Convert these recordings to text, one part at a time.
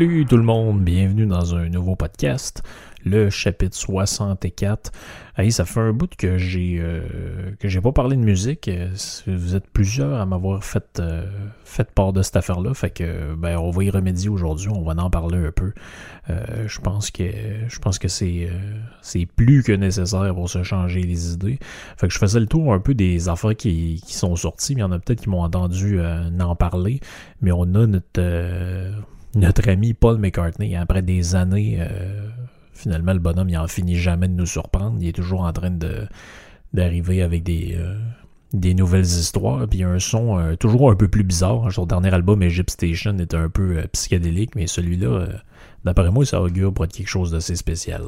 Salut tout le monde, bienvenue dans un nouveau podcast, le chapitre 64. Hey, ça fait un bout que j'ai euh, que j'ai pas parlé de musique. Vous êtes plusieurs à m'avoir fait euh, fait part de cette affaire-là, fait que ben on va y remédier aujourd'hui, on va en parler un peu. Euh, je pense que je pense que c'est euh, c'est plus que nécessaire pour se changer les idées. Fait que je faisais le tour un peu des affaires qui, qui sont sorties. Il y en a peut-être qui m'ont entendu en parler, mais on a notre notre ami Paul McCartney, après des années, euh, finalement, le bonhomme, il en finit jamais de nous surprendre. Il est toujours en train de d'arriver avec des, euh, des nouvelles histoires. Puis un son euh, toujours un peu plus bizarre. Son dernier album, Egypt Station, était un peu psychédélique, mais celui-là, d'après moi, ça augure pour être quelque chose d'assez spécial.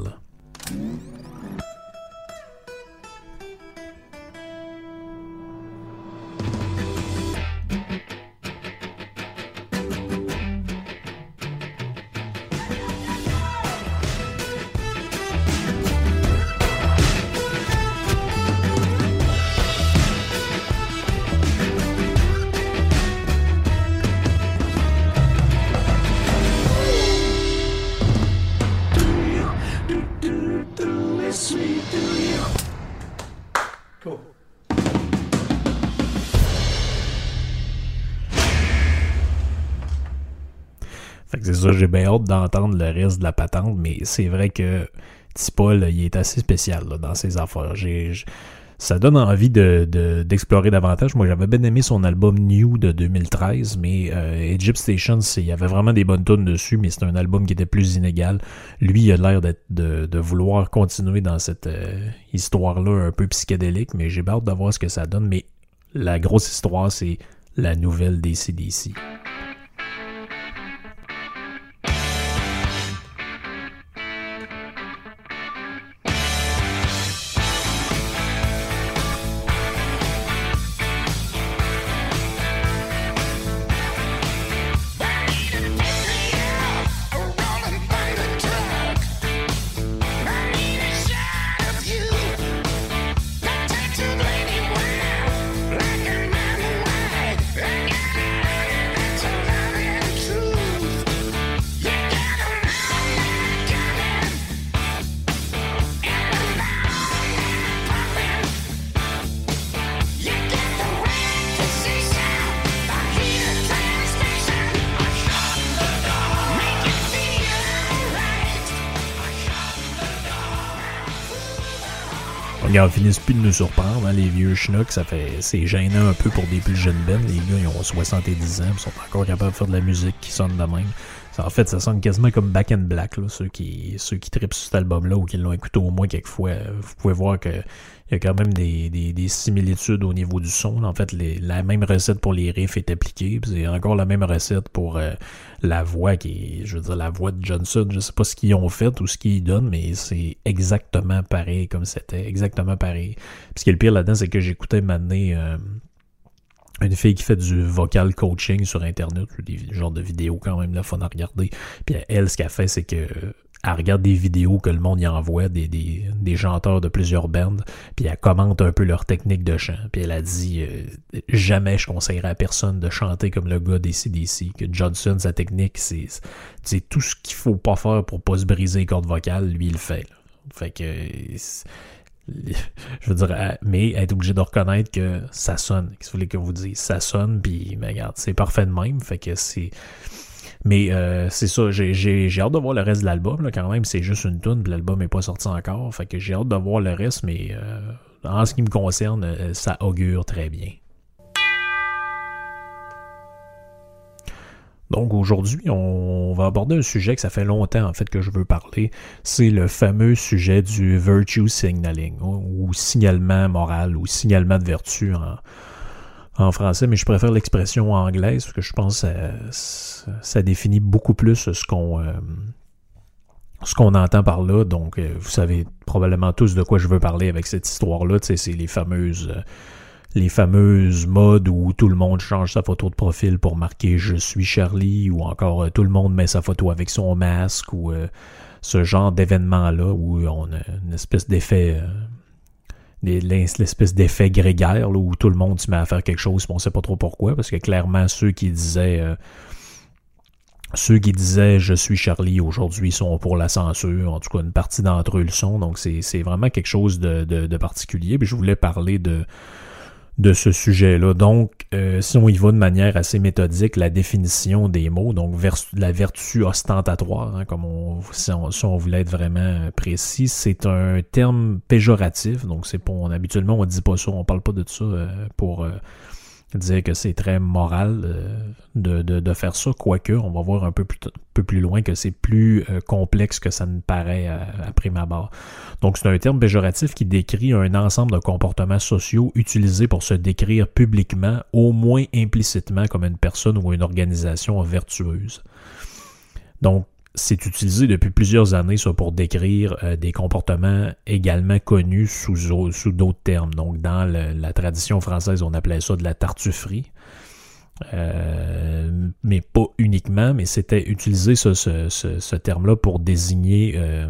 C'est ça, j'ai bien hâte d'entendre le reste de la patente, mais c'est vrai que Tipa, là, il est assez spécial dans ses affaires. Ça donne envie de, de- d'explorer davantage. Moi, j'avais bien aimé son album New de 2013, mais euh, Egypt Station, il y avait vraiment des bonnes tunes dessus, mais c'est un album qui était plus inégal. Lui, il a l'air de, de vouloir continuer dans cette euh, histoire-là un peu psychédélique, mais j'ai hâte de voir ce que ça donne. Mais la grosse histoire, c'est la nouvelle des CDC. Regarde, ils finissent plus de nous surprendre, hein, les vieux schnocks, ça fait, c'est gênant un peu pour des plus jeunes bennes. Les gars, ils ont 70 ans, ils sont encore capables de faire de la musique qui sonne de même. En fait, ça sonne quasiment comme Back in Black, là, ceux qui, ceux qui trippent sur cet album-là ou qui l'ont écouté au moins quelques fois. euh, Vous pouvez voir que il y a quand même des, des, des similitudes au niveau du son. En fait, les- la même recette pour les riffs est appliquée. C'est encore la même recette pour euh, la voix qui est, je veux dire, la voix de Johnson. Je sais pas ce qu'ils ont fait ou ce qu'ils donnent, mais c'est exactement pareil comme c'était. Exactement pareil. Puis ce le pire là-dedans, c'est que j'écoutais maintenant euh, une fille qui fait du vocal coaching sur Internet, des genres de vidéos quand même, la fun à regarder. Puis elle, ce qu'elle fait, c'est que elle regarde des vidéos que le monde y envoie, des, des, des chanteurs de plusieurs bands, puis elle commente un peu leur technique de chant. Puis elle a dit euh, jamais je conseillerais à personne de chanter comme le gars des CDC, que Johnson, sa technique, c'est, tout ce qu'il faut pas faire pour pas se briser les cordes vocales, lui il le fait. Fait que je veux dire, mais être obligé de reconnaître que ça sonne. Qu'est-ce que vous voulez que vous dise? Ça sonne, puis mais regarde, c'est parfait de même. Fait que c'est mais euh, c'est ça, j'ai hâte de voir le reste de l'album. Quand même, c'est juste une tune, l'album n'est pas sorti encore. Fait que j'ai hâte de voir le reste, mais euh, en ce qui me concerne, euh, ça augure très bien. Donc aujourd'hui, on va aborder un sujet que ça fait longtemps en fait que je veux parler. C'est le fameux sujet du virtue signaling, ou signalement moral, ou signalement de vertu en, français, mais je préfère l'expression anglaise parce que je pense que ça, définit beaucoup plus ce qu'on euh, ce qu'on entend par là. Donc, euh, vous savez probablement tous de quoi je veux parler avec cette histoire-là. C'est les fameuses euh, les fameuses modes où tout le monde change sa photo de profil pour marquer je suis Charlie ou encore tout le monde met sa photo avec son masque ou ce genre d'événement-là où on a une espèce d'effet l'espèce d'effet grégaire où tout le monde se met à faire quelque chose, mais on sait pas trop pourquoi, parce que clairement ceux qui disaient euh, ceux qui disaient je suis Charlie aujourd'hui sont pour la censure, en tout cas une partie d'entre eux le sont, donc c'est vraiment quelque chose de particulier. Puis je voulais parler de de ce sujet-là. Donc, euh, si on y va de manière assez méthodique, la définition des mots, donc la vertu ostentatoire, hein, comme on si, on voulait être vraiment précis, c'est un terme péjoratif. Donc, c'est pour habituellement on dit pas ça, on parle pas de ça euh, pour euh, dire que c'est très moral euh, de, de, faire ça, quoique on va voir un peu plus, peu plus loin que c'est plus euh, complexe que ça ne paraît à, à prime abord. Donc c'est un terme péjoratif qui décrit un ensemble de comportements sociaux utilisés pour se décrire publiquement, au moins implicitement, comme une personne ou une organisation vertueuse. Donc c'est utilisé depuis plusieurs années ça, pour décrire euh, des comportements également connus sous, d'autres termes. Donc, dans la tradition française, on appelait ça de la tartufferie. Euh, mais pas uniquement, mais c'était utilisé ce, terme-là pour désigner euh,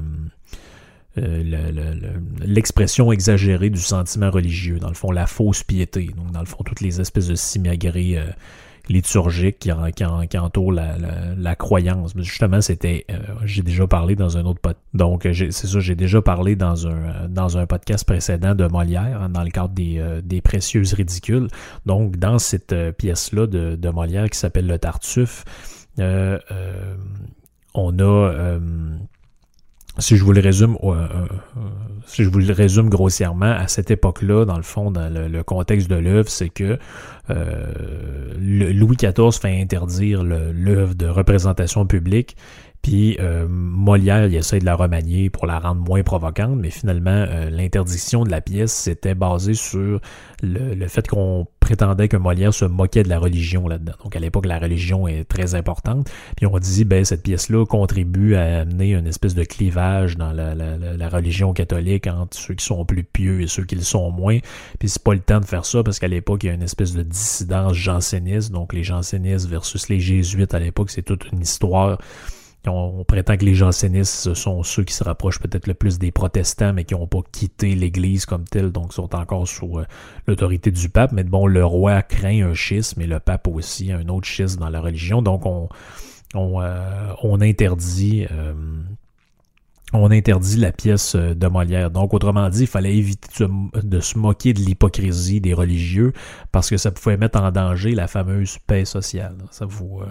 l'expression exagérée du sentiment religieux, dans le fond, la fausse piété. Donc, dans le fond, toutes les espèces de simagrées liturgique qui, qui, entoure la, croyance. Justement, c'était, euh, j'ai déjà parlé dans un autre podcast. Donc, c'est ça, j'ai déjà parlé dans un, dans un podcast précédent de Molière, hein, dans le cadre des, euh, précieuses ridicules. Donc, dans cette euh, pièce-là de, de Molière qui s'appelle Le Tartuffe, on a si je vous le résume, euh, euh, si je vous le résume grossièrement, à cette époque-là, dans le fond, dans le, contexte de l'œuvre, c'est que euh, Louis XIV fait interdire l'œuvre de représentation publique puis euh, Molière, il essaie de la remanier pour la rendre moins provocante, mais finalement, euh, l'interdiction de la pièce s'était basée sur le, fait qu'on prétendait que Molière se moquait de la religion là-dedans. Donc à l'époque, la religion est très importante. Puis on dit, ben cette pièce-là contribue à amener une espèce de clivage dans la, la, religion catholique entre ceux qui sont plus pieux et ceux qui le sont moins. Puis c'est pas le temps de faire ça parce qu'à l'époque, il y a une espèce de dissidence janséniste. Donc les jansénistes versus les jésuites à l'époque, c'est toute une histoire on, prétend que les jansénistes, sont ceux qui se rapprochent peut-être le plus des protestants, mais qui n'ont pas quitté l'Église comme telle, donc sont encore sous euh, l'autorité du pape. Mais bon, le roi craint un schisme, et le pape aussi un autre schisme dans la religion. Donc on, euh, interdit... Euh, on interdit la pièce de Molière. Donc, autrement dit, il fallait éviter de, se moquer de l'hypocrisie des religieux parce que ça pouvait mettre en danger la fameuse paix sociale. Ça vous,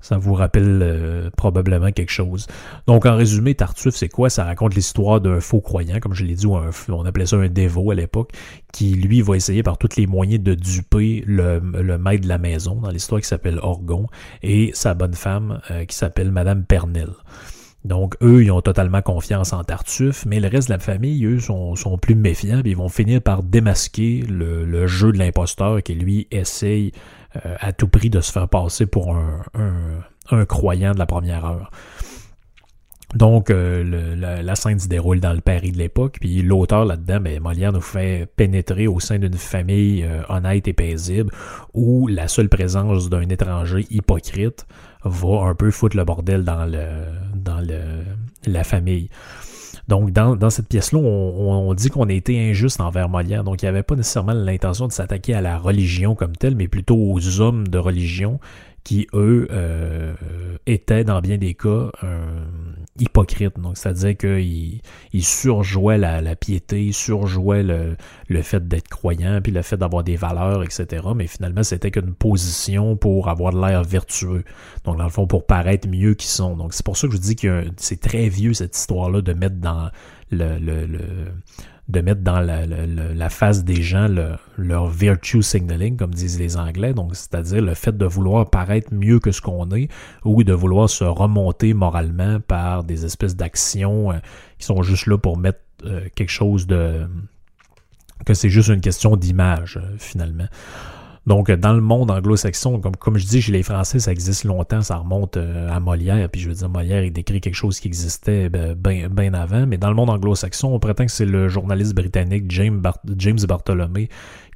ça vous rappelle euh, probablement quelque chose. Donc, en résumé, Tartuffe, c'est quoi? Ça raconte l'histoire d'un faux croyant, comme je l'ai dit, on appelait ça un dévot à l'époque, qui, lui, va essayer par tous les moyens de duper le, maître de la maison, dans l'histoire qui s'appelle Orgon, et sa bonne femme, euh, qui s'appelle Madame Pernel. Donc, eux, ils ont totalement confiance en Tartuffe, mais le reste de la famille, eux, sont, plus méfiants, ils vont finir par démasquer le, le jeu de l'imposteur qui, lui, essaye euh, à tout prix de se faire passer pour un, un, croyant de la première heure. Donc, euh, la, scène se déroule dans le Paris de l'époque, puis l'auteur là-dedans, ben, Molière nous fait pénétrer au sein d'une famille euh, honnête et paisible, où la seule présence d'un étranger hypocrite va un peu foutre le bordel dans le dans la famille. Donc, dans, cette pièce-là, on, dit qu'on a été injuste envers Molière. Donc, il n'y avait pas nécessairement l'intention de s'attaquer à la religion comme telle, mais plutôt aux hommes de religion qui, eux, euh, étaient, dans bien des cas, hypocrites. Donc, c'est-à-dire qu'ils ils surjouaient la, piété, ils surjouaient le, le fait d'être croyant, puis le fait d'avoir des valeurs, etc. Mais finalement, c'était qu'une position pour avoir de l'air vertueux. Donc, dans le fond, pour paraître mieux qu'ils sont. Donc, c'est pour ça que je dis que c'est très vieux, cette histoire-là, de mettre dans le, le de mettre dans la, face des gens leur virtue signaling, comme disent les Anglais, donc c'est-à-dire le fait de vouloir paraître mieux que ce qu'on est ou de vouloir se remonter moralement par des espèces d'actions euh, qui sont juste là pour mettre euh, quelque chose de que c'est juste une question d'image euh, finalement. Donc, dans le monde anglo-saxon, comme, comme je dis, chez les Français, ça existe longtemps, ça remonte euh, à Molière, puis je veux dire, Molière, il décrit quelque chose qui existait bien ben avant, mais dans le monde anglo-saxon, on prétend que c'est le journaliste britannique James, Bartholomé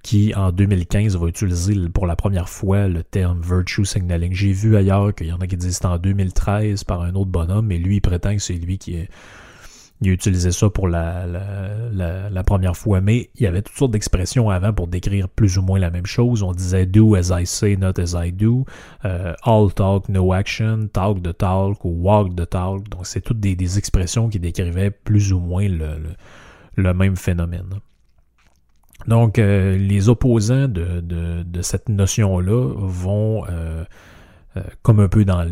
qui, en 2015, va utiliser pour la première fois le terme virtue signaling. J'ai vu ailleurs qu'il y en a qui disent en 2013 par un autre bonhomme, mais lui, il prétend que c'est lui qui est il a utilisé ça pour la, première fois, mais il y avait toutes sortes d'expressions avant pour décrire plus ou moins la même chose. On disait do as I say, not as I do, euh, all talk, no action, talk the talk ou walk the talk. Donc c'est toutes des, expressions qui décrivaient plus ou moins le, même phénomène. Donc euh, les opposants de cette notion-là vont euh, euh, comme un peu dans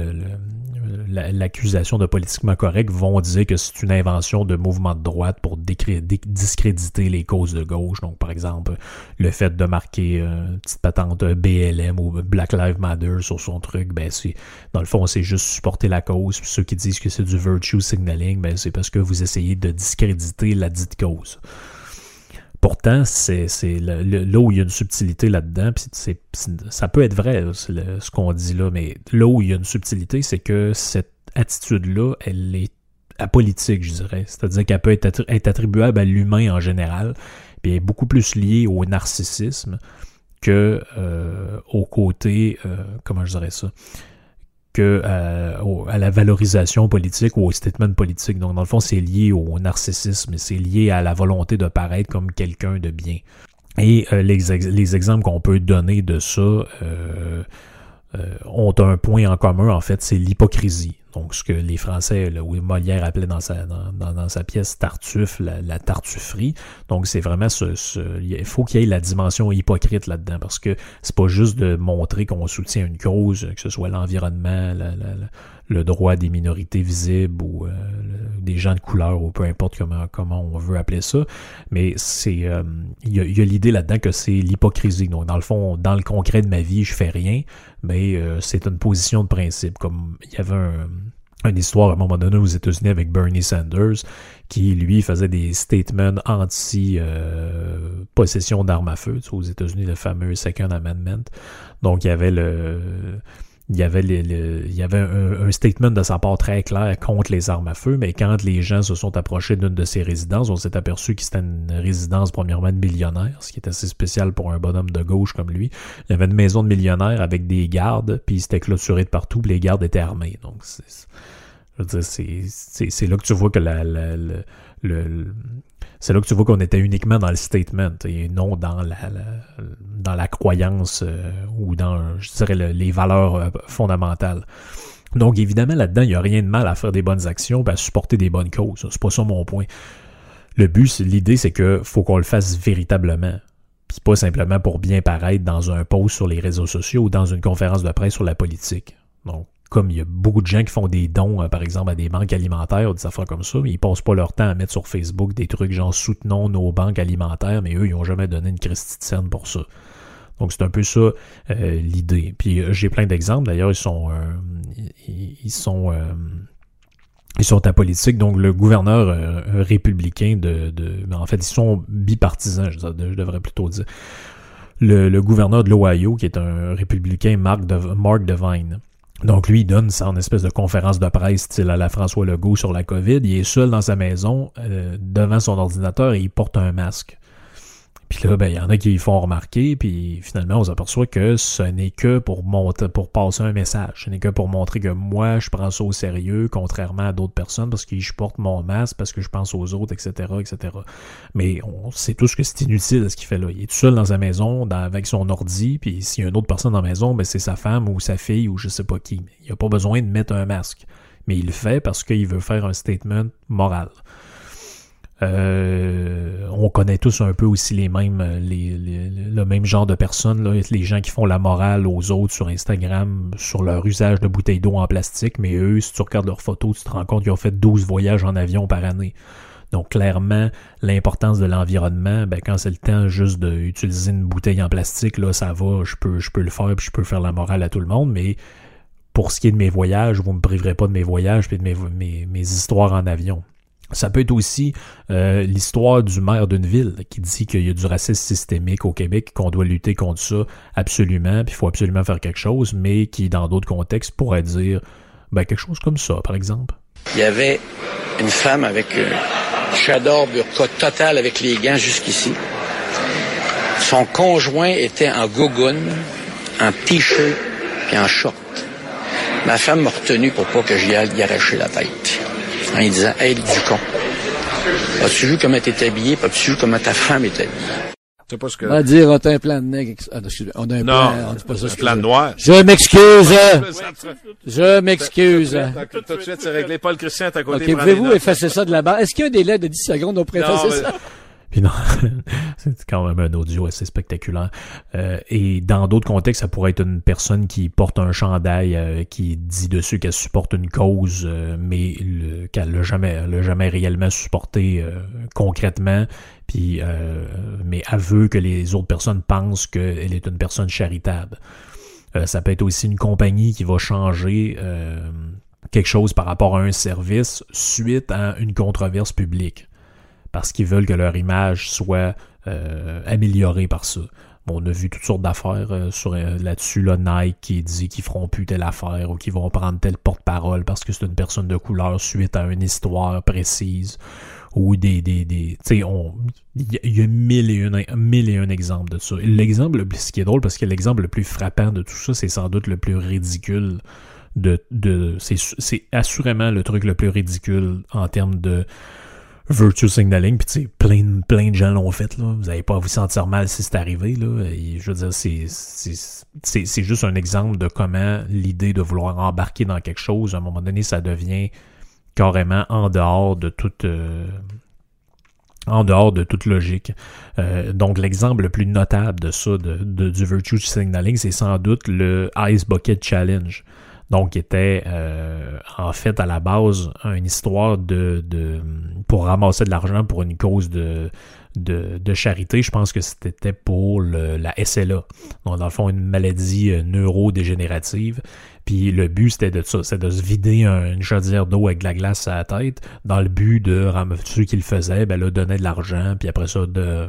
l'accusation de politiquement correct, vont dire que c'est une invention de mouvement de droite pour discréditer les causes de gauche. Donc, par exemple, le fait de marquer euh, une petite patente BLM ou Black Lives Matter sur son truc, ben c'est dans le fond, c'est juste supporter la cause. ceux qui disent que c'est du virtue signaling, ben c'est parce que vous essayez de discréditer la dite cause. Pourtant, c'est là où il y a une subtilité là-dedans, puis ça peut être vrai, ce qu'on dit là, mais là où il y a une subtilité, c'est que cette attitude-là, elle est apolitique, je dirais. C'est-à-dire qu'elle peut être, attribuable à l'humain en général, puis elle est beaucoup plus liée au narcissisme que euh, au côté, euh, comment je dirais ça, euh, à la valorisation politique ou au statement politique. Donc, dans le fond, c'est lié au narcissisme, c'est lié à la volonté de paraître comme quelqu'un de bien. Et euh, les, les, exemples qu'on peut donner de ça euh, ont un point en commun, en fait, c'est l'hypocrisie. Donc, ce que les Français, ou Molière appelait dans sa, dans, sa pièce Tartuffe, la, tartufferie. Donc, c'est vraiment ce, il faut qu'il y ait la dimension hypocrite là-dedans, parce que c'est pas juste de montrer qu'on soutient une cause, que ce soit l'environnement, le droit des minorités visibles ou euh, des gens de couleur ou peu importe comment, comment on veut appeler ça. Mais c'est euh, il y a, l'idée là-dedans que c'est l'hypocrisie. Donc, dans le fond, dans le concret de ma vie, je fais rien, mais euh, c'est une position de principe. Comme il y avait un, une histoire à un moment donné aux États-Unis avec Bernie Sanders, qui lui faisait des statements anti-possession d'armes à feu. aux États-Unis, le fameux Second Amendment. Donc, il y avait le il y avait, il y avait un, statement de sa part très clair contre les armes à feu, mais quand les gens se sont approchés d'une de ses résidences, on s'est aperçu que c'était une résidence premièrement de millionnaire, ce qui est assez spécial pour un bonhomme de gauche comme lui. Il y avait une maison de millionnaire avec des gardes, puis c'était clôturé de partout, puis les gardes étaient armés. Donc, c'est là que tu vois que la, le c'est là que tu vois qu'on était uniquement dans le statement et non dans la, dans la croyance euh, ou dans, je dirais, les valeurs euh, fondamentales. Donc, évidemment, là-dedans, il n'y a rien de mal à faire des bonnes actions et à supporter des bonnes causes. C'est pas ça mon point. Le but, l'idée, c'est que faut qu'on le fasse véritablement. Puis pas simplement pour bien paraître dans un post sur les réseaux sociaux ou dans une conférence de presse sur la politique. Donc, comme il y a beaucoup de gens qui font des dons, euh, par exemple, à des banques alimentaires ou des affaires comme ça, mais ils passent pas leur temps à mettre sur Facebook des trucs genre soutenons nos banques alimentaires, mais eux, ils ont jamais donné une scène pour ça. Donc c'est un peu ça euh, l'idée. Puis euh, j'ai plein d'exemples. D'ailleurs, ils sont ils, sont ils sont apolitiques. Donc le gouverneur républicain de, de en fait ils sont bipartisans, je, devrais plutôt dire. Le, gouverneur de l'Ohio, qui est un républicain, Mark, Mark Devine, donc lui, il donne ça en espèce de conférence de presse style à la François Legault sur la COVID. Il est seul dans sa maison, euh, devant son ordinateur, et il porte un masque. Puis là, ben, il y en a qui font remarquer, puis finalement, on s'aperçoit que ce n'est que pour monter, pour passer un message. Ce n'est que pour montrer que moi, je prends ça au sérieux, contrairement à d'autres personnes, parce que je porte mon masque, parce que je pense aux autres, etc., etc. Mais on sait tous que c'est inutile ce qu'il fait là. Il est tout seul dans sa maison, avec son ordi, puis s'il y a une autre personne dans la maison, ben, c'est sa femme ou sa fille ou je sais pas qui. Il a pas besoin de mettre un masque. Mais il le fait parce qu'il veut faire un statement moral. Euh, on connaît tous un peu aussi les mêmes, les, le même genre de personnes, les gens qui font la morale aux autres sur Instagram sur leur usage de bouteilles d'eau en plastique, mais eux, si tu regardes leurs photos, tu te rends compte qu'ils ont fait 12 voyages en avion par année. Donc clairement, l'importance de l'environnement, ben, quand c'est le temps juste d'utiliser une bouteille en plastique, là, ça va, je peux, le faire, puis je peux faire la morale à tout le monde, mais pour ce qui est de mes voyages, vous ne me priverez pas de mes voyages et de mes histoires en avion. Ça peut être aussi euh, l'histoire du maire d'une ville qui dit qu'il y a du racisme systémique au Québec, qu'on doit lutter contre ça absolument, puis il faut absolument faire quelque chose, mais qui, dans d'autres contextes, pourrait dire ben, quelque chose comme ça, par exemple. Il y avait une femme avec un chador burqa total avec les gants jusqu'ici. Son conjoint était en gogoune, en t-shirt et en short. Ma femme m'a retenu pour pas que j'y aille y arracher la tête en lui disant Hey, du con. As-tu vu comment t'es habillé? As-tu vu comment ta femme est habillée? C'est pas ce que. On va dire, on a un plan de nègre. Ah, non, on a un non, plan, on dit pas ça, un plan noir. Je m'excuse. Je m'excuse. Tout de suite, c'est réglé. Paul Christian, à côté. OK, pouvez-vous effacer ça de la barre? Est-ce qu'il y a un délai de 10 secondes? On pourrait effacer ça? Puis c'est quand même un audio assez spectaculaire. Euh, et dans d'autres contextes, ça pourrait être une personne qui porte un chandail euh, qui dit dessus qu'elle supporte une cause, euh, mais qu'elle l'a jamais, l'a jamais réellement supporté concrètement. Puis, mais aveu que les autres personnes pensent qu'elle est une personne charitable. ça peut être aussi une compagnie qui va changer quelque chose par rapport à un service suite à une controverse publique parce qu'ils veulent que leur image soit euh, améliorée par ça. on a vu toutes sortes d'affaires euh, euh, là-dessus, là, Nike qui dit qu'ils feront plus telle affaire ou qu'ils vont prendre telle porte-parole parce que c'est une personne de couleur suite à une histoire précise ou des des des tu sais il y, a mille et, un, mille et un exemples de ça. L'exemple ce qui est drôle parce que l'exemple le plus frappant de tout ça, c'est sans doute le plus ridicule de, de c'est assurément le truc le plus ridicule en termes de virtual signaling, puis tu plein, plein de gens l'ont fait, là. Vous n'allez pas à vous sentir mal si c'est arrivé, là. je veux dire, c'est, c'est, c'est juste un exemple de comment l'idée de vouloir embarquer dans quelque chose, à un moment donné, ça devient carrément en dehors de toute... Euh, en dehors de toute logique. Euh, donc l'exemple le plus notable de ça, de, du virtual signaling, c'est sans doute le Ice Bucket Challenge donc était euh, en fait à la base une histoire de, de pour ramasser de l'argent pour une cause de, de, de, charité. Je pense que c'était pour la SLA. Donc dans le fond une maladie euh, neurodégénérative. Puis le but c'était de ça, c'est de se vider une chaudière d'eau avec de la glace à la tête dans le but de ceux qui le faisaient, ben là donner de l'argent puis après ça de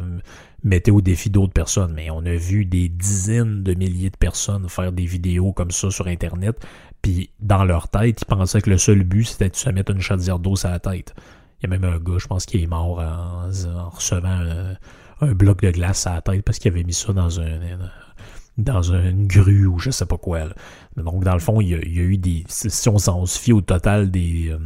mettait au défi d'autres personnes. Mais on a vu des dizaines de milliers de personnes faire des vidéos comme ça sur Internet puis dans leur tête, ils pensaient que le seul but, c'était de se mettre une chaudière d'eau sur la tête. Il y a même un gars, je pense, qui est mort en, recevant un, bloc de glace à la tête parce qu'il avait mis ça dans un une grue ou je sais pas quoi. Donc, dans le fond, il y a, eu des. Si on s'en fie au total des, euh,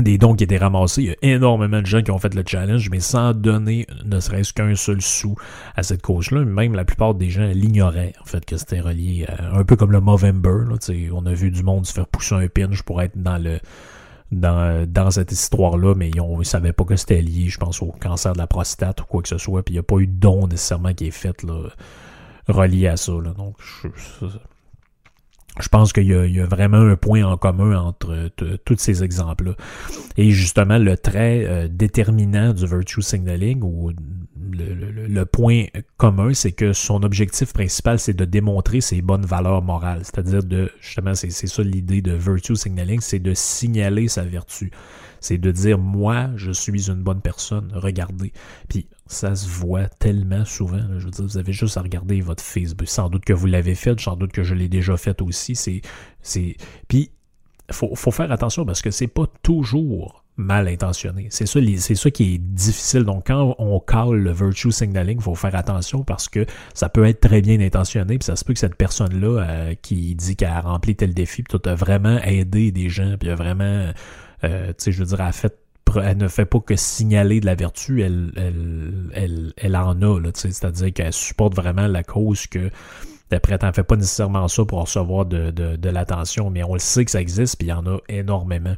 des dons qui étaient ramassés. Il y a énormément de gens qui ont fait le challenge, mais sans donner ne serait-ce qu'un seul sou à cette cause-là. Même la plupart des gens l'ignoraient, en fait, que c'était relié à, un peu comme le Movember. Là, on a vu du monde se faire pousser un pinch pour être dans le dans, dans cette histoire-là, mais ils ne savaient pas que c'était lié, je pense, au cancer de la prostate ou quoi que ce soit. Puis il n'y a pas eu de don nécessairement qui est fait relié à ça. Donc, je, je pense qu'il y, a vraiment un point en commun entre tous ces exemples-là. Et justement, le trait euh, déterminant du virtue signaling, ou le, point commun, c'est que son objectif principal, c'est de démontrer ses bonnes valeurs morales. C'est-à-dire de, justement, c'est ça l'idée de virtue signaling, c'est de signaler sa vertu. C'est de dire, moi, je suis une bonne personne, regardez. Puis ça se voit tellement souvent. Je veux dire, vous avez juste à regarder votre Facebook. Sans doute que vous l'avez fait, sans doute que je l'ai déjà fait aussi. C'est, c'est... Puis, faut, faut faire attention parce que c'est pas toujours mal intentionnés. C'est ça, c'est ça qui est difficile. Donc, quand on cale le virtue signaling, faut faire attention parce que ça peut être très bien intentionné, puis ça se peut que cette personne-là euh, qui dit qu'elle a rempli tel défi, puis tout a vraiment aidé des gens, puis a vraiment, euh, tu sais, je veux dire, elle, ne fait pas que signaler de la vertu, elle, elle, elle, elle en a, là, c'est-à-dire qu'elle supporte vraiment la cause que D'après, t'en fais pas nécessairement ça pour recevoir de, de, de l'attention, mais on le sait que ça existe, puis il y en a énormément.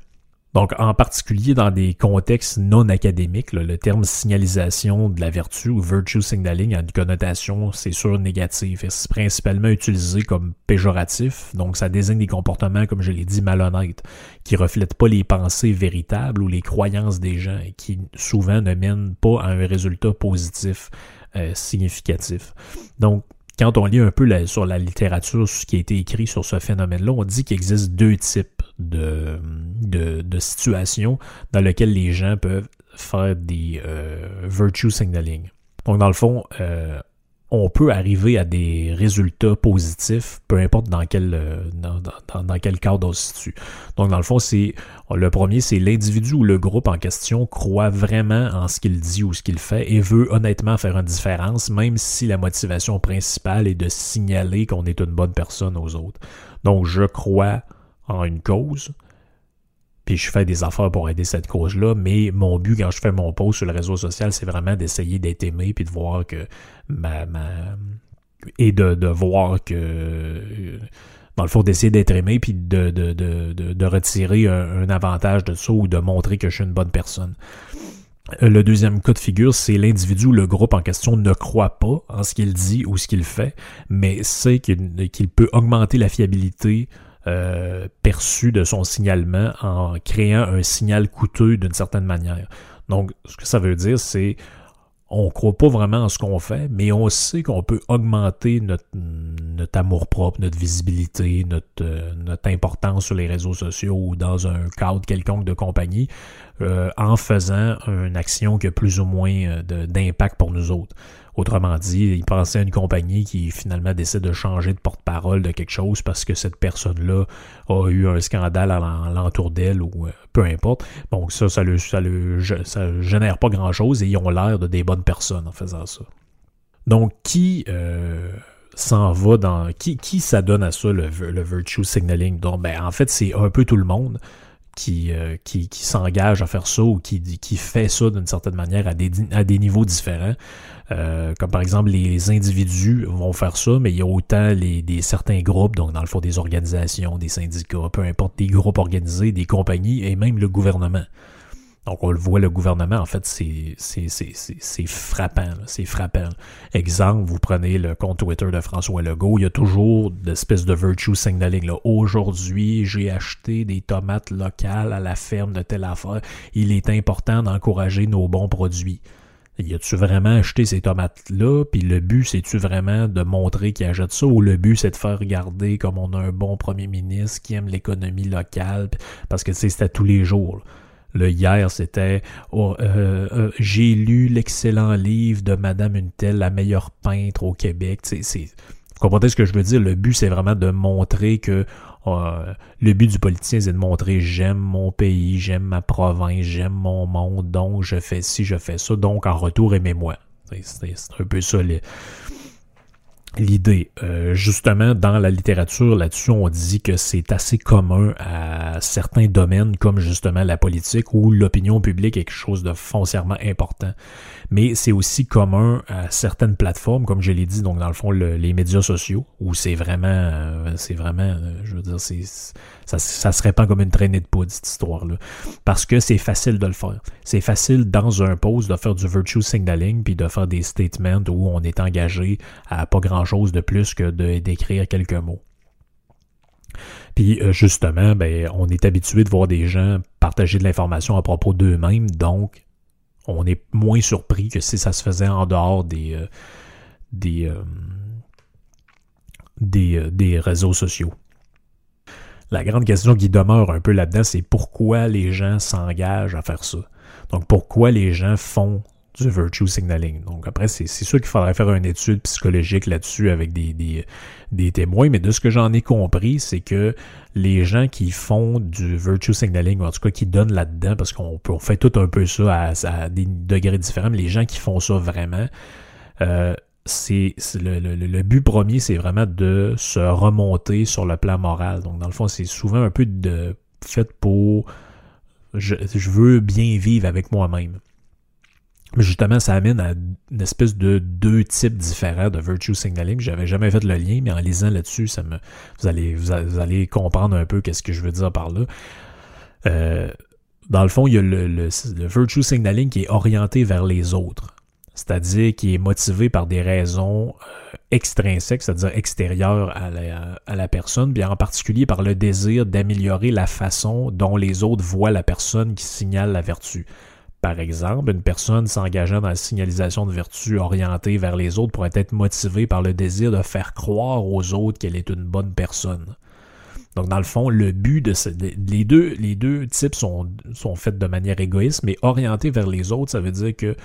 Donc, en particulier dans des contextes non académiques, le terme signalisation de la vertu ou virtue signaling a une connotation, c'est sûr, négative. C'est principalement utilisé comme péjoratif. Donc, ça désigne des comportements, comme je l'ai dit, malhonnêtes, qui reflètent pas les pensées véritables ou les croyances des gens et qui souvent ne mènent pas à un résultat positif euh, significatif. Donc, quand on lit un peu sur la littérature, ce qui a été écrit sur ce phénomène-là, on dit qu'il existe deux types de, de, situations dans lesquelles les gens peuvent faire des euh, virtue signaling. Donc, dans le fond, euh, on peut arriver à des résultats positifs, peu importe dans quel, euh, dans, quel cadre on se situe. Donc, dans le fond, c'est le premier, c'est l'individu ou le groupe en question croit vraiment en ce qu'il dit ou ce qu'il fait et veut honnêtement faire une différence, même si la motivation principale est de signaler qu'on est une bonne personne aux autres. Donc, je crois en une cause, puis je fais des affaires pour aider cette cause-là, mais mon but quand je fais mon post sur le réseau social, c'est vraiment d'essayer d'être aimé, puis de voir que ma... ma et de, de voir que dans le fond, d'essayer d'être aimé, puis de, de, de, de, retirer un, avantage de ça ou de montrer que je suis une bonne personne. Le deuxième cas de figure, c'est l'individu ou le groupe en question ne croit pas en ce qu'il dit ou ce qu'il fait, mais sait qu'il peut augmenter la fiabilité euh, perçu de son signalement en créant un signal coûteux d'une certaine manière. Donc, ce que ça veut dire, c'est on croit pas vraiment en ce qu'on fait, mais on sait qu'on peut augmenter notre, amour-propre, notre visibilité, notre, euh, notre importance sur les réseaux sociaux ou dans un cadre quelconque de compagnie euh, en faisant une action qui a plus ou moins d'impact pour nous autres. Autrement dit, il pensait à une compagnie qui finalement décide de changer de porte-parole de quelque chose parce que cette personne-là a eu un scandale à l'entour d'elle ou euh, peu importe. Donc ça, ça ne ça ça génère pas grand-chose et ils ont l'air de des bonnes personnes en faisant ça. Donc qui... Euh, s'en va dans. Qui, qui s'adonne à ça, le, le virtue signaling? Donc, ben, en fait, c'est un peu tout le monde qui, euh, qui, s'engage à faire ça ou qui, qui fait ça d'une certaine manière à des, à des niveaux différents. Euh, comme par exemple, les individus vont faire ça, mais il y a autant les, des certains groupes, donc dans le fond des organisations, des syndicats, peu importe, des groupes organisés, des compagnies et même le gouvernement. Donc, on le voit, le gouvernement, en fait, c'est frappant. C'est frappant. Exemple, vous prenez le compte Twitter de François Legault, il y a toujours d'espèces de virtue signaling. Aujourd'hui, j'ai acheté des tomates locales à la ferme de telle affaire. Il est important d'encourager nos bons produits. Y a-tu vraiment acheté ces tomates-là? Puis le but, c'est-tu vraiment de montrer qu'il achète ça? Ou le but, c'est de faire regarder comme on a un bon premier ministre qui aime l'économie locale? Parce que, c'est à tous les jours. Le hier, c'était oh, euh, euh, j'ai lu l'excellent livre de Madame Untel, la meilleure peintre au Québec. Vous comprenez ce que je veux dire? Le but, c'est vraiment de montrer que euh, le but du politicien, c'est de montrer j'aime mon pays, j'aime ma province, j'aime mon monde, donc je fais ci, je fais ça, donc en retour, aimez-moi. C'est, un peu ça l'idée. Euh, justement, dans la littérature, là-dessus, on dit que c'est assez commun à certains domaines, comme justement la politique, où l'opinion publique est quelque chose de foncièrement important. Mais c'est aussi commun à certaines plateformes, comme je l'ai dit, donc dans le fond, les médias sociaux, où c'est vraiment, euh, c'est vraiment, euh, je veux dire, c'est ça, se répand comme une traînée de poudre, cette histoire-là. Parce que c'est facile de le faire. C'est facile dans un post de faire du virtue signaling puis de faire des statements où on est engagé à pas grand-chose de plus que d'écrire quelques mots. Puis euh, justement, ben, on est habitué de voir des gens partager de l'information à propos d'eux-mêmes, donc on est moins surpris que si ça se faisait en dehors des, euh, des, euh, des réseaux sociaux. La grande question qui demeure un peu là-dedans, c'est pourquoi les gens s'engagent à faire ça? Donc pourquoi les gens font du virtue signaling? Donc après, c'est sûr qu'il faudrait faire une étude psychologique là-dessus avec des, témoins, mais de ce que j'en ai compris, c'est que les gens qui font du virtue signaling, ou en tout cas qui donnent là-dedans, parce qu'on on fait tout un peu ça à, des degrés différents, mais les gens qui font ça vraiment, euh, c'est le, le, le, but premier, c'est vraiment de se remonter sur le plan moral. Donc dans le fond, c'est souvent un peu de fait pour je, je veux bien vivre avec moi-même justement, ça amène à une espèce de deux types différents de virtue signaling. J'avais jamais fait le lien, mais en lisant là-dessus, ça me, vous allez, vous, allez comprendre un peu qu'est-ce que je veux dire par là. Euh, dans le fond, il y a le, le, virtue signaling qui est orienté vers les autres, c'est-à-dire qui est motivé par des raisons euh, extrinsèques, c'est-à-dire extérieures à la, à la personne, bien en particulier par le désir d'améliorer la façon dont les autres voient la personne qui signale la vertu. Par exemple, une personne s'engageant dans la signalisation de vertu orientée vers les autres pourrait être motivée par le désir de faire croire aux autres qu'elle est une bonne personne. Donc, dans le fond, le but de les deux, les deux types sont, sont faits de manière égoïste, mais orientés vers les autres, ça veut dire que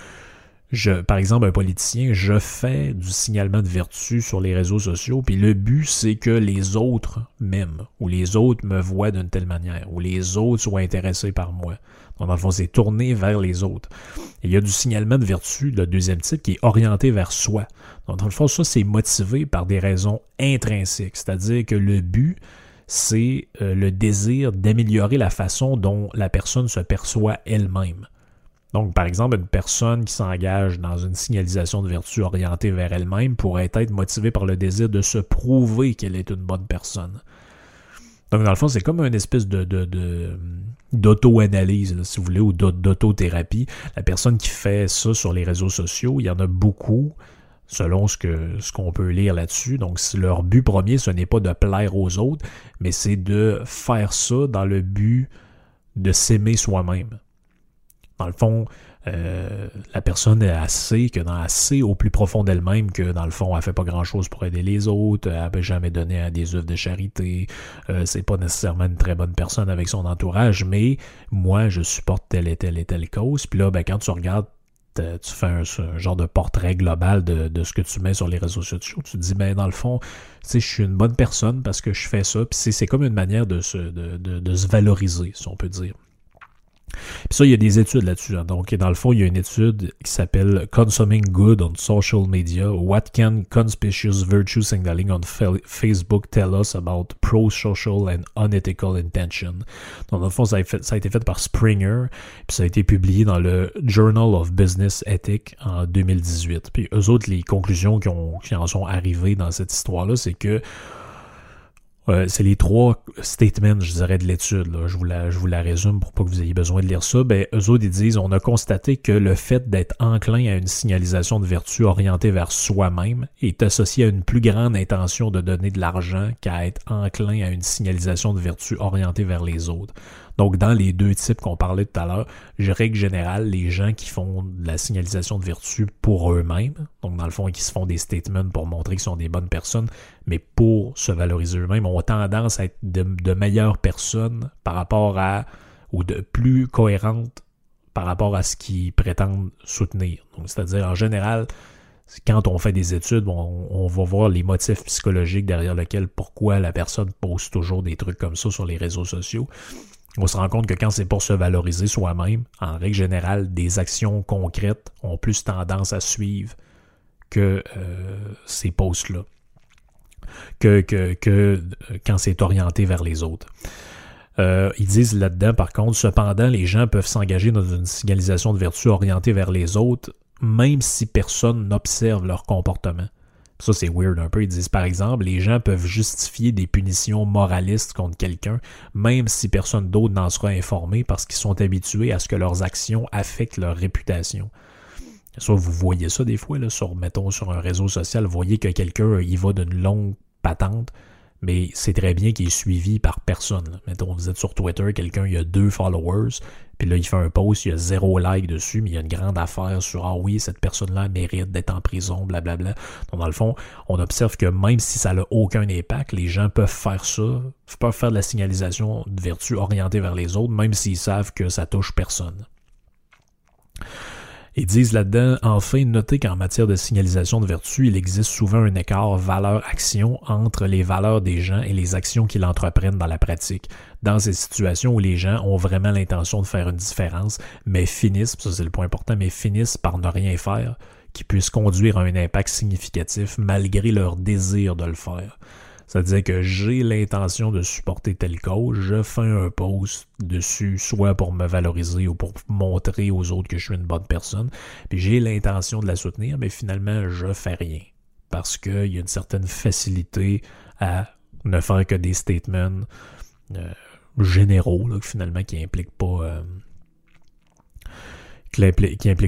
par exemple, un politicien, je fais du signalement de vertu sur les réseaux sociaux, puis le but, c'est que les autres m'aiment, ou les autres me voient d'une telle manière, ou les autres soient intéressés par moi. Donc, dans le fond, c'est tourné vers les autres. il y a du signalement de vertu, le deuxième type, qui est orienté vers soi. Donc, dans le fond, ça, c'est motivé par des raisons intrinsèques, c'est-à-dire que le but, c'est euh, le désir d'améliorer la façon dont la personne se perçoit elle-même. Donc, par exemple, une personne qui s'engage dans une signalisation de vertu orientée vers elle-même pourrait être motivée par le désir de se prouver qu'elle est une bonne personne. Donc, dans le fond, c'est comme une espèce de, d'auto-analyse, si vous voulez, ou d'autothérapie. La personne qui fait ça sur les réseaux sociaux, il y en a beaucoup, selon ce que ce qu'on peut lire là-dessus. Donc, leur but premier, ce n'est pas de plaire aux autres, mais c'est de faire ça dans le but de s'aimer soi-même. Dans le fond, euh, la personne est assez, que dans assez au plus profond d'elle-même, que dans le fond, elle fait pas grand-chose pour aider les autres, elle n'a jamais donné à des œuvres de charité, euh, c'est pas nécessairement une très bonne personne avec son entourage, mais moi, je supporte telle et telle et telle cause. Puis là, ben, quand tu regardes tu fais un, genre de portrait global de, ce que tu mets sur les réseaux sociaux. Tu te dis, ben dans le fond, je suis une bonne personne parce que je fais ça. Puis c'est comme une manière de se valoriser, si on peut dire. Puis ça, il y a des études là-dessus. Hein. Donc, dans le fond, il y a une étude qui s'appelle Consuming Good on Social Media. What can conspicuous virtue signaling on Facebook tell us about pro-social and unethical intention? Donc, dans le fond, ça a, ça a, été fait par Springer, puis ça a été publié dans le Journal of Business Ethics en 2018. Puis eux autres, les conclusions qui, ont, qui en sont arrivées dans cette histoire-là, c'est que c'est les trois statements, je dirais, de l'étude. Je, vous la, je vous la résume pour pas que vous ayez besoin de lire ça. Ben, eux autres, ils disent on a constaté que le fait d'être enclin à une signalisation de vertu orientée vers soi-même est associé à une plus grande intention de donner de l'argent qu'à être enclin à une signalisation de vertu orientée vers les autres. Donc, dans les deux types qu'on parlait tout à l'heure, je règle générale, les gens qui font de la signalisation de vertu pour eux-mêmes, donc dans le fond, qui se font des statements pour montrer qu'ils sont des bonnes personnes, mais pour se valoriser eux-mêmes, ont tendance à être de, meilleures personnes par rapport à, ou de plus cohérentes par rapport à ce qu'ils prétendent soutenir. Donc, c'est-à-dire, en général, quand on fait des études, on, on, va voir les motifs psychologiques derrière lesquels pourquoi la personne pose toujours des trucs comme ça sur les réseaux sociaux on se rend compte que quand c'est pour se valoriser soi-même, en règle générale, des actions concrètes ont plus tendance à suivre que euh, ces posts-là, que, euh, quand c'est orienté vers les autres. Euh, ils disent là-dedans, par contre, cependant, les gens peuvent s'engager dans une signalisation de vertu orientée vers les autres, même si personne n'observe leur comportement. Ça, c'est weird un peu. Ils disent, par exemple, les gens peuvent justifier des punitions moralistes contre quelqu'un, même si personne d'autre n'en sera informé parce qu'ils sont habitués à ce que leurs actions affectent leur réputation. Ça, vous voyez ça des fois, là, sur, mettons, sur un réseau social, vous voyez que quelqu'un y va d'une longue patente, mais c'est très bien qu'il est suivi par personne. Mettons, vous êtes sur Twitter, quelqu'un, il a deux followers, puis là, il fait un post, il y a zéro like dessus, mais il y a une grande affaire sur Ah oui, cette personne-là mérite d'être en prison, blablabla. Donc, dans le fond, on observe que même si ça n'a aucun impact, les gens peuvent faire ça, peuvent faire de la signalisation de vertu orientée vers les autres, même s'ils savent que ça touche personne. Ils disent là-dedans, enfin, notez qu'en matière de signalisation de vertu, il existe souvent un écart valeur-action entre les valeurs des gens et les actions qu'ils entreprennent dans la pratique. Dans ces situations où les gens ont vraiment l'intention de faire une différence, mais finissent, ça c'est le point important, mais finissent par ne rien faire, qui puisse conduire à un impact significatif malgré leur désir de le faire. C'est-à-dire que j'ai l'intention de supporter telle cause, je fais un post dessus, soit pour me valoriser ou pour montrer aux autres que je suis une bonne personne, puis j'ai l'intention de la soutenir, mais finalement, je fais rien. Parce qu'il y a une certaine facilité à ne faire que des statements euh, généraux, finalement, qui impliquent pas... Euh,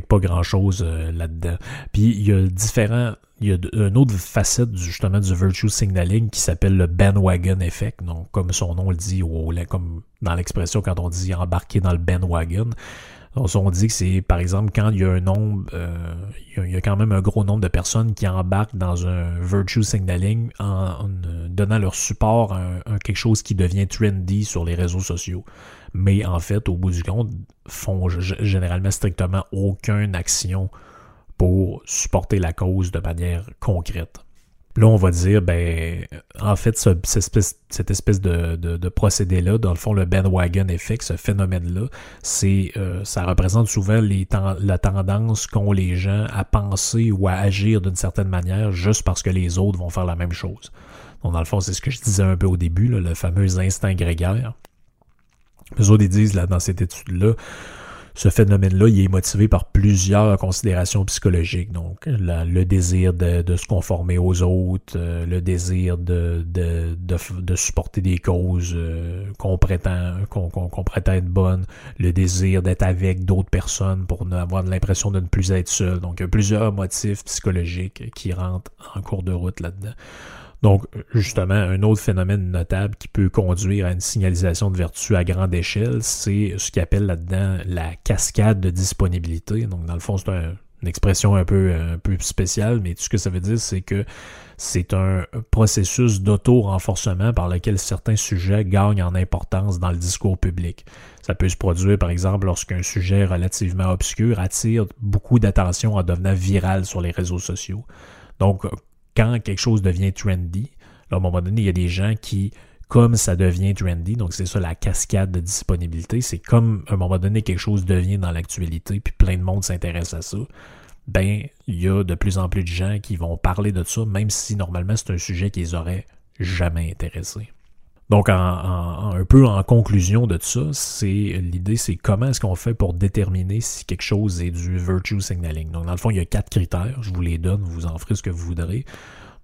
pas grand chose euh, là-dedans. Puis il y a différents, il y a une autre facette justement du virtue signaling qui s'appelle le bandwagon effect. Donc comme son nom le dit, ou comme dans l'expression quand on dit embarquer dans le bandwagon. On dit que c'est, par exemple, quand il y a un nombre, euh, il, y a, quand même un gros nombre de personnes qui embarquent dans un virtue signaling en, donnant leur support à, quelque chose qui devient trendy sur les réseaux sociaux. Mais en fait, au bout du compte, font généralement strictement aucune action pour supporter la cause de manière concrète. Là, on va dire, ben, en fait, cette espèce, de, procédé-là, dans le fond, le bandwagon effect, ce phénomène-là, c'est, euh, ça représente souvent les la tendance qu'ont les gens à penser ou à agir d'une certaine manière juste parce que les autres vont faire la même chose. Dans le fond, c'est ce que je disais un peu au début, le fameux instinct grégaire. Les autres, disent, là, dans cette étude-là, ce phénomène-là, il est motivé par plusieurs considérations psychologiques. Donc, le désir de, se conformer aux autres, euh, le désir de, supporter des causes euh, qu'on prétend, qu'on prétend être bonnes, le désir d'être avec d'autres personnes pour avoir l'impression de ne plus être seul. Donc, il y a plusieurs motifs psychologiques qui rentrent en cours de route là-dedans. Donc, justement, un autre phénomène notable qui peut conduire à une signalisation de vertu à grande échelle, c'est ce qu'il appelle là-dedans la cascade de disponibilité. Donc, dans le fond, c'est une expression un peu, un spéciale, mais tout ce que ça veut dire, c'est que c'est un processus d'auto-renforcement par lequel certains sujets gagnent en importance dans le discours public. Ça peut se produire, par exemple, lorsqu'un sujet relativement obscur attire beaucoup d'attention en devenant viral sur les réseaux sociaux. Donc, quand quelque chose devient trendy, à un moment donné, il y a des gens qui, comme ça devient trendy, donc c'est ça la cascade de disponibilité, c'est comme à un moment donné quelque chose devient dans l'actualité, puis plein de monde s'intéresse à ça, ben il y a de plus en plus de gens qui vont parler de ça, même si normalement c'est un sujet qu'ils auraient jamais intéressé. Donc, un peu en conclusion de ça, c'est l'idée, c'est comment est-ce qu'on fait pour déterminer si quelque chose est du virtue signaling? Donc, dans le fond, il y a quatre critères. Je vous les donne, vous en ferez ce que vous voudrez.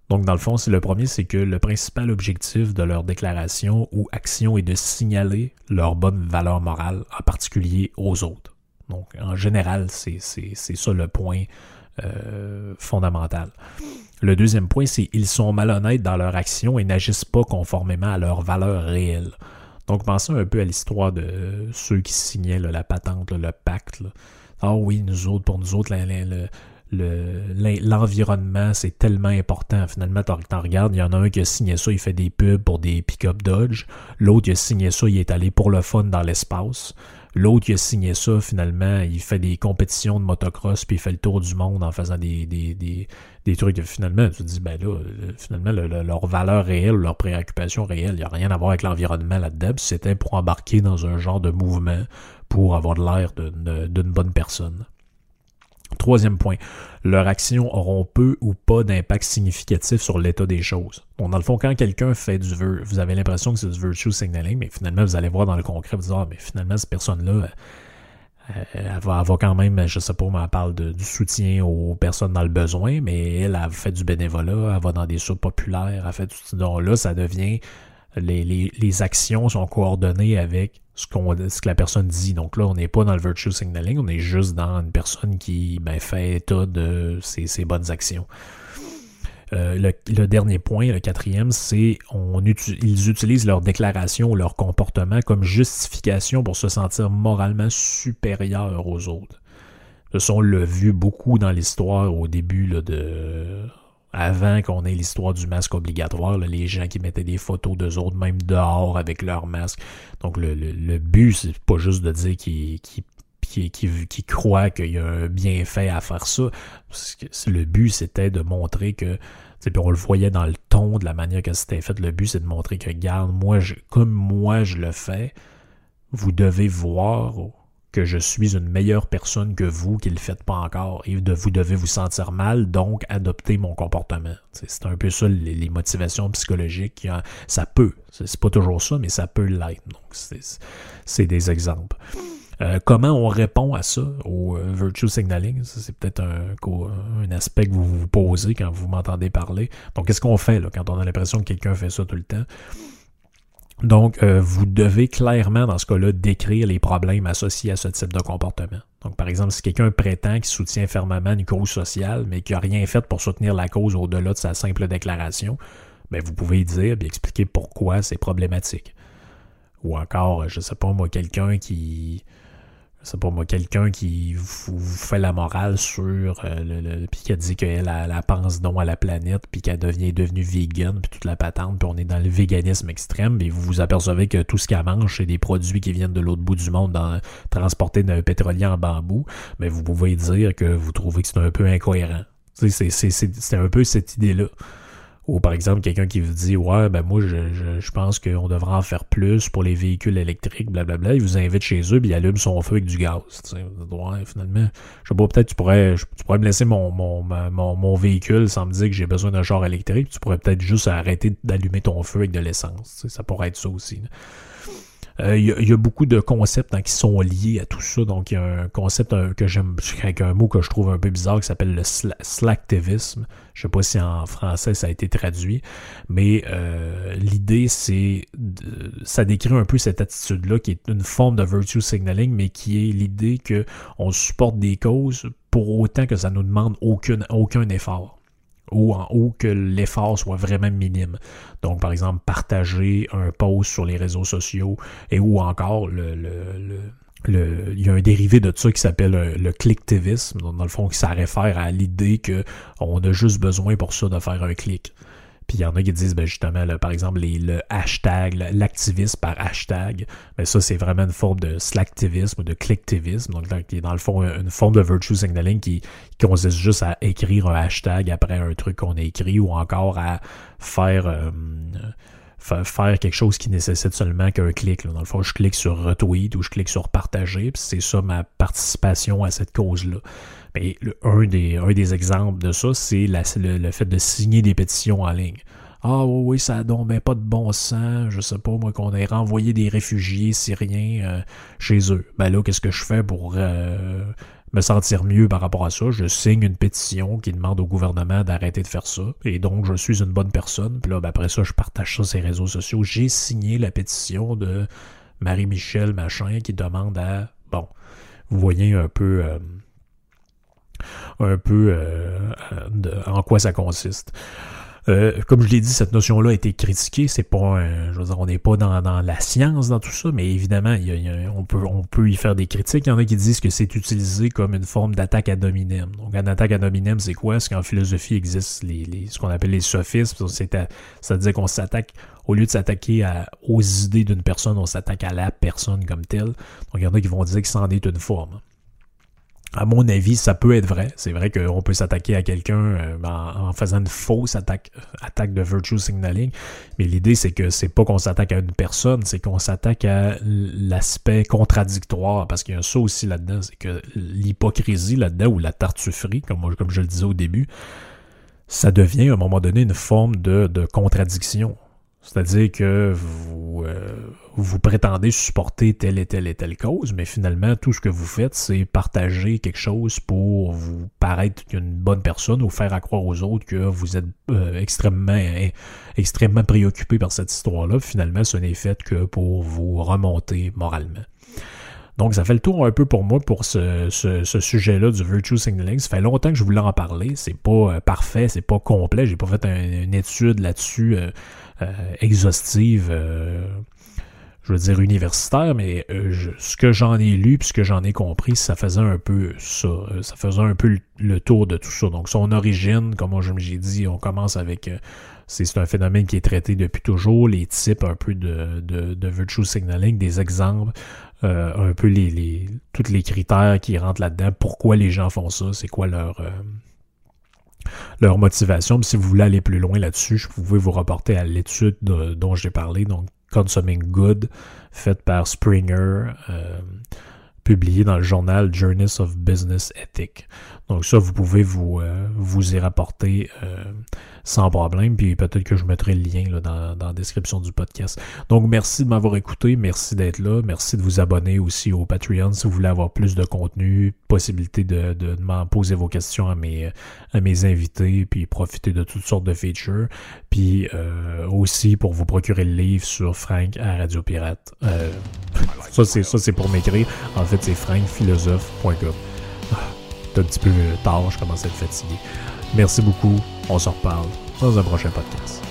Donc, dans le fond, c'est le premier, c'est que le principal objectif de leur déclaration ou action est de signaler leur bonne valeur morale, en particulier aux autres. Donc, en général, c'est ça le point euh, fondamental. Le deuxième point, c'est ils sont malhonnêtes dans leur action et n'agissent pas conformément à leurs valeurs réelles. Donc, pensez un peu à l'histoire de ceux qui signaient la patente, le pacte. Ah oui, nous autres, pour nous autres, l'environnement, c'est tellement important. Finalement, tu regardes, il y en a un qui a signé ça, il fait des pubs pour des pick-up Dodge. L'autre, qui a signé ça, il est allé pour le fun dans l'espace. L'autre qui a signé ça, finalement, il fait des compétitions de motocross, puis il fait le tour du monde en faisant des, des, des, des trucs. Finalement, tu te dis, ben là, finalement, leur valeur réelle, leur préoccupation réelle, il n'y a rien à voir avec l'environnement là-dedans. C'était pour embarquer dans un genre de mouvement pour avoir l'air d'une bonne personne. Troisième point, leurs actions auront peu ou pas d'impact significatif sur l'état des choses. Bon, dans le fond, quand quelqu'un fait du vous avez l'impression que c'est du virtue signaling, mais finalement, vous allez voir dans le concret, vous dites, ah, mais finalement, cette personne-là, euh, elle va, avoir quand même, je sais pas, elle parle du soutien aux personnes dans le besoin, mais elle a fait du bénévolat, elle va dans des soupes populaires, elle fait tout. Donc là, ça devient les, actions sont coordonnées avec ce, que la personne dit. Donc là, on n'est pas dans le virtue signaling, on est juste dans une personne qui ben, fait état de ses, bonnes actions. Euh, le, dernier point, le quatrième, c'est on ils utilisent leur déclaration, leur comportement comme justification pour se sentir moralement supérieur aux autres. Ce on l'a vu beaucoup dans l'histoire au début de avant qu'on ait l'histoire du masque obligatoire, les gens qui mettaient des photos d'eux autres, même dehors avec leur masque. Donc le, le, le but, c'est pas juste de dire qu'ils qui, qui, qui croient qu'il y a un bienfait à faire ça. Le but, c'était de montrer que puis on le voyait dans le ton, de la manière que c'était fait. Le but, c'est de montrer que, regarde, moi, je, comme moi je le fais, vous devez voir que je suis une meilleure personne que vous qui ne le faites pas encore et de, vous devez vous sentir mal, donc adopter mon comportement. C'est un peu ça les, motivations psychologiques. Ça peut, c'est pas toujours ça, mais ça peut l'être. Donc c'est des exemples. Euh, comment on répond à ça, au euh, virtue signaling? C'est peut-être un, un, aspect que vous vous posez quand vous m'entendez parler. Donc, qu'est-ce qu'on fait là, quand on a l'impression que quelqu'un fait ça tout le temps? Donc, euh, vous devez clairement, dans ce cas-là, décrire les problèmes associés à ce type de comportement. Donc, par exemple, si quelqu'un prétend qu'il soutient fermement une cause sociale, mais qu'il n'a rien fait pour soutenir la cause au-delà de sa simple déclaration, bien, vous pouvez dire et expliquer pourquoi c'est problématique. Ou encore, je sais pas moi, quelqu'un qui c'est pas moi, quelqu'un qui vous, fait la morale sur euh, le, puis qui a dit qu'elle la pense non à la planète, puis qu'elle devient devenue vegan, puis toute la patente, puis on est dans le véganisme extrême, puis vous vous apercevez que tout ce qu'elle mange, c'est des produits qui viennent de l'autre bout du monde, dans, transportés d'un pétrolier en bambou, mais vous pouvez dire que vous trouvez que c'est un peu incohérent. C'est un peu cette idée-là. Ou par exemple, quelqu'un qui vous dit Ouais, ben moi, je, je, pense qu'on devrait en faire plus pour les véhicules électriques, blablabla. Il vous invite chez eux, puis il allume son feu avec du gaz. Ouais, finalement, je sais pas, peut-être tu pourrais, tu pourrais me laisser mon, mon, mon, mon véhicule sans me dire que j'ai besoin d'un char électrique. Tu pourrais peut-être juste arrêter d'allumer ton feu avec de l'essence. Ça pourrait être ça aussi. Euh, il y, a beaucoup de concepts hein, qui sont liés à tout ça. Donc, il y a un concept euh, que j'aime, avec un mot que je trouve un peu bizarre qui s'appelle le slacktivisme. Je sais pas si en français ça a été traduit, mais euh, l'idée c'est, ça décrit un peu cette attitude-là qui est une forme de virtue signaling, mais qui est l'idée que on supporte des causes pour autant que ça nous demande aucun, aucun effort ou en haut que l'effort soit vraiment minime. Donc, par exemple, partager un post sur les réseaux sociaux et ou encore le, le, le, il y a un dérivé de ça qui s'appelle euh, le clicktivisme, dans le fond, qui ça réfère à l'idée qu'on a juste besoin pour ça de faire un clic. Puis il y en a qui disent, ben justement, par exemple, les, le hashtag, l'activisme par hashtag, mais ben, ça, c'est vraiment une forme de slacktivisme ou de clicktivisme. Donc, dans le fond, une forme de virtue signaling qui, consiste juste à écrire un hashtag après un truc qu'on a écrit ou encore à faire. Euh, faire quelque chose qui nécessite seulement qu'un clic. Dans le fond, je clique sur retweet ou je clique sur partager, puis c'est ça ma participation à cette cause-là. Mais un, des, un des exemples de ça, c'est le, fait de signer des pétitions en ligne. Ah oui, ça n'a mais pas de bon sens, je sais pas, moi, qu'on ait renvoyé des réfugiés syriens euh, chez eux. Ben là, qu'est-ce que je fais pour euh, me sentir mieux par rapport à ça? Je signe une pétition qui demande au gouvernement d'arrêter de faire ça. Et donc, je suis une bonne personne. Puis là, ben, après ça, je partage ça sur les réseaux sociaux. J'ai signé la pétition de Marie-Michel Machin qui demande à... Bon, vous voyez un peu... Euh, un peu euh, en quoi ça consiste. Euh, comme je l'ai dit, cette notion-là a été critiquée. C'est pas, je veux dire, on n'est pas dans, la science dans tout ça, mais évidemment, on peut, y faire des critiques. Il y en a qui disent que c'est utilisé comme une forme d'attaque à nominem. Donc, une attaque à nominem, c'est quoi? Ce qu'en philosophie existe ce qu'on appelle les sophismes. C'est-à-dire qu'on s'attaque au lieu de s'attaquer aux idées d'une personne, on s'attaque à la personne comme telle. Donc, il y en a qui vont dire que c'en est une forme à mon avis, ça peut être vrai. C'est vrai qu'on peut s'attaquer à quelqu'un euh, en, faisant une fausse attaque, attaque de virtue signaling, mais l'idée c'est que c'est pas qu'on s'attaque à une personne, c'est qu'on s'attaque à l'aspect contradictoire, parce qu'il y a ça aussi là-dedans, c'est que l'hypocrisie là-dedans ou la tartufferie, comme, comme je le disais au début, ça devient à un moment donné une forme de, de contradiction. C'est-à-dire que vous, euh, vous prétendez supporter telle et telle et telle cause, mais finalement, tout ce que vous faites, c'est partager quelque chose pour vous paraître une bonne personne ou faire croire aux autres que vous êtes euh, extrêmement, extrêmement préoccupé par cette histoire-là. Finalement, ce n'est fait que pour vous remonter moralement. Donc, ça fait le tour un peu pour moi pour ce, sujet-là du virtue signaling. Ça fait longtemps que je voulais en parler. C'est pas euh, parfait, c'est pas complet. J'ai pas fait une étude là-dessus. Euh, exhaustive, je veux dire universitaire, mais euh, ce que j'en ai lu puis ce que j'en ai compris, ça faisait un peu ça. ça faisait un peu le, tour de tout ça. Donc son origine, comme j'ai dit, on commence avec c'est un phénomène qui est traité depuis toujours, les types un peu de, de, virtue signaling, des exemples. un peu les, les tous les critères qui rentrent là-dedans, pourquoi les gens font ça, c'est quoi leur leur motivation. si vous voulez aller plus loin là-dessus, je pouvais vous reporter à l'étude dont j'ai parlé, donc Consuming Good, faite par Springer, euh, publiée dans le journal Journeys of Business Ethic. Donc ça, vous pouvez vous, euh, vous y rapporter euh, sans problème. Puis peut-être que je mettrai le lien là, dans, dans, la description du podcast. Donc merci de m'avoir écouté, merci d'être là, merci de vous abonner aussi au Patreon si vous voulez avoir plus de contenu, possibilité de, de, m'en poser vos questions à mes, à mes invités, puis profiter de toutes sortes de features. Puis euh, aussi pour vous procurer le livre sur Frank à Radio Pirate. Euh, ça c'est ça c'est pour m'écrire. En fait c'est frankphilosophe.com. Un petit peu tard, je commence à être fatigué. Merci beaucoup. On se reparle dans un prochain podcast.